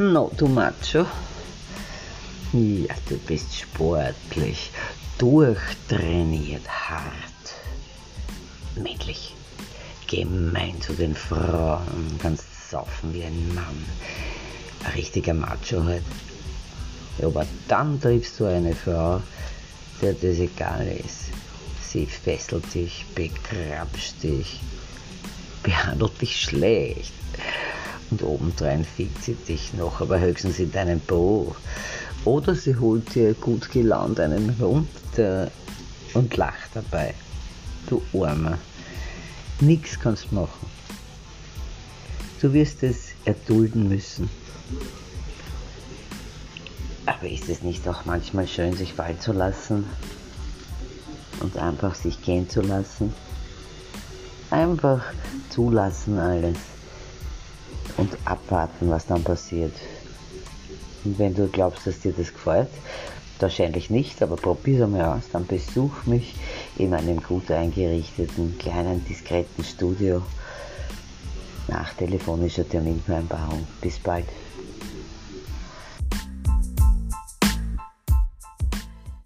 No, du Macho. Ja, du bist sportlich, durchtrainiert, hart, männlich, gemein zu den Frauen, kannst saufen wie ein Mann. Ein richtiger Macho halt. Aber dann triffst du eine Frau, der das egal ist. Sie fesselt dich, begrapscht dich, behandelt dich schlecht. Und obendrein fickt sie dich noch, aber höchstens in deinem Po. Oder sie holt dir gut gelaunt einen runter und lacht dabei. Du Armer. Nix kannst machen. Du wirst es erdulden müssen. Aber ist es nicht auch manchmal schön, sich fallen zu lassen und einfach sich gehen zu lassen? Einfach zulassen alles und abwarten, was dann passiert. Und wenn du glaubst, dass dir das gefällt, wahrscheinlich nicht, aber probier es einmal aus, dann besuch mich in einem gut eingerichteten, kleinen, diskreten Studio nach telefonischer Terminvereinbarung. Bis bald.